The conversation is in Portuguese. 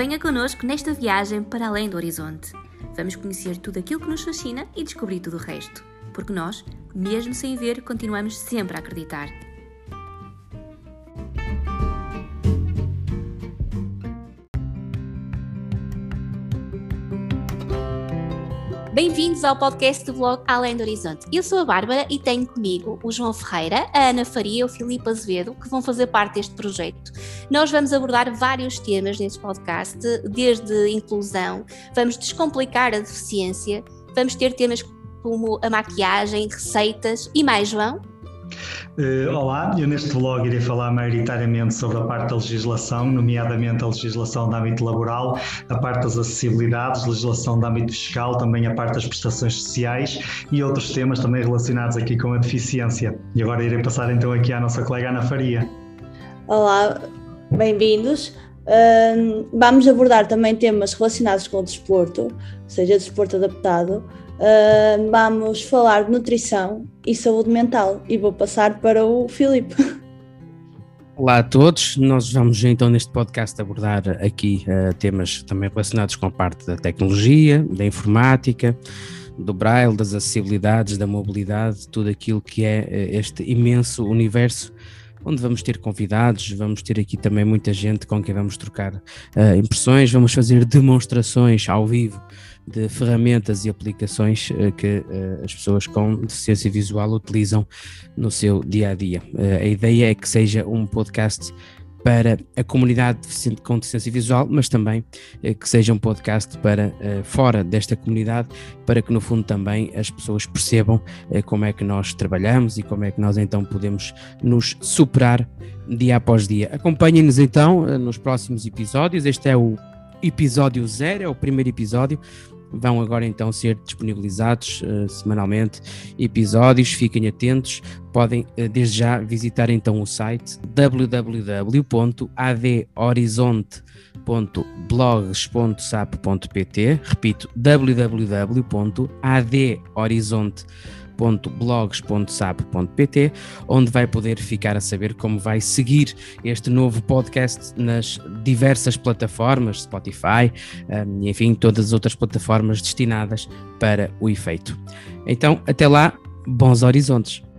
Venha connosco nesta viagem para além do horizonte. Vamos conhecer tudo aquilo que nos fascina e descobrir tudo o resto. Porque nós, mesmo sem ver, continuamos sempre a acreditar. Bem-vindos ao podcast do blog Além do Horizonte. Eu sou a Bárbara e tenho comigo o João Ferreira, a Ana Faria e o Filipe Azevedo, que vão fazer parte deste projeto. Nós vamos abordar vários temas neste podcast, desde inclusão, vamos descomplicar a deficiência, vamos ter temas como a maquiagem, receitas e mais, João? Uh, olá, eu neste vlog irei falar maioritariamente sobre a parte da legislação, nomeadamente a legislação de âmbito laboral, a parte das acessibilidades, legislação de âmbito fiscal, também a parte das prestações sociais e outros temas também relacionados aqui com a deficiência. E agora irei passar então aqui à nossa colega Ana Faria. Olá, bem-vindos. Vamos abordar também temas relacionados com o desporto, seja desporto adaptado, Uh, vamos falar de nutrição e saúde mental. E vou passar para o Filipe. Olá a todos, nós vamos então neste podcast abordar aqui uh, temas também relacionados com a parte da tecnologia, da informática, do braille, das acessibilidades, da mobilidade, tudo aquilo que é uh, este imenso universo onde vamos ter convidados, vamos ter aqui também muita gente com quem vamos trocar uh, impressões, vamos fazer demonstrações ao vivo de ferramentas e aplicações uh, que uh, as pessoas com deficiência visual utilizam no seu dia a dia. A ideia é que seja um podcast para a comunidade deficiente com deficiência visual, mas também que seja um podcast para fora desta comunidade, para que no fundo também as pessoas percebam como é que nós trabalhamos e como é que nós então podemos nos superar dia após dia. Acompanhem-nos então nos próximos episódios. Este é o episódio zero, é o primeiro episódio vão agora então ser disponibilizados uh, semanalmente. Episódios, fiquem atentos, podem uh, desde já visitar então o site www.adhorizonte.blogs.sap.pt repito, www.adhorizonte.blogs.sap.pt www.blogs.sap.pt, onde vai poder ficar a saber como vai seguir este novo podcast nas diversas plataformas, Spotify, um, enfim, todas as outras plataformas destinadas para o efeito. Então, até lá, bons horizontes!